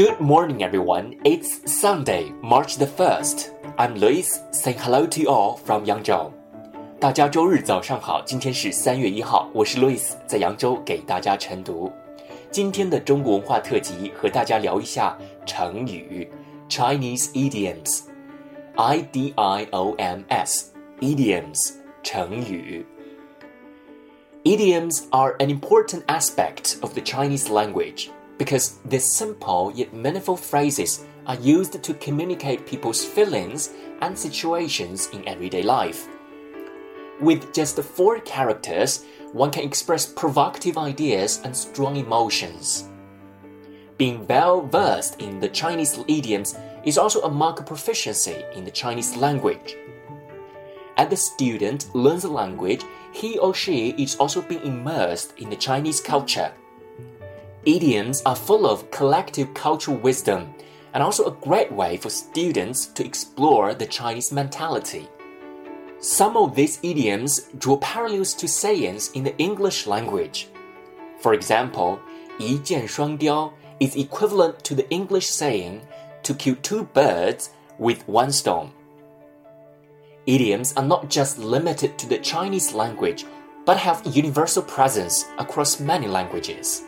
Good morning, everyone. It's Sunday, March the 1st. I'm Lewis, saying hello to you all from Yangzhou. 大家周日早上好，今天是三月一号，我是 Lewis，在扬州给大家晨读。今天的中国文化特辑和大家聊一下成语 Chinese idioms, I D I O M S idioms 成语。Idioms are an important aspect of the Chinese language because these simple yet meaningful phrases are used to communicate people's feelings and situations in everyday life. With just four characters, one can express provocative ideas and strong emotions. Being well versed in the Chinese idioms is also a mark of proficiency in the Chinese language. As the student learns the language, he or she is also being immersed in the Chinese culture. Idioms are full of collective cultural wisdom and also a great way for students to explore the Chinese mentality. Some of these idioms draw parallels to sayings in the English language. For example, 一箭双雕 is equivalent to the English saying to kill two birds with one stone. Idioms are not just limited to the Chinese language, but have universal presence across many languages.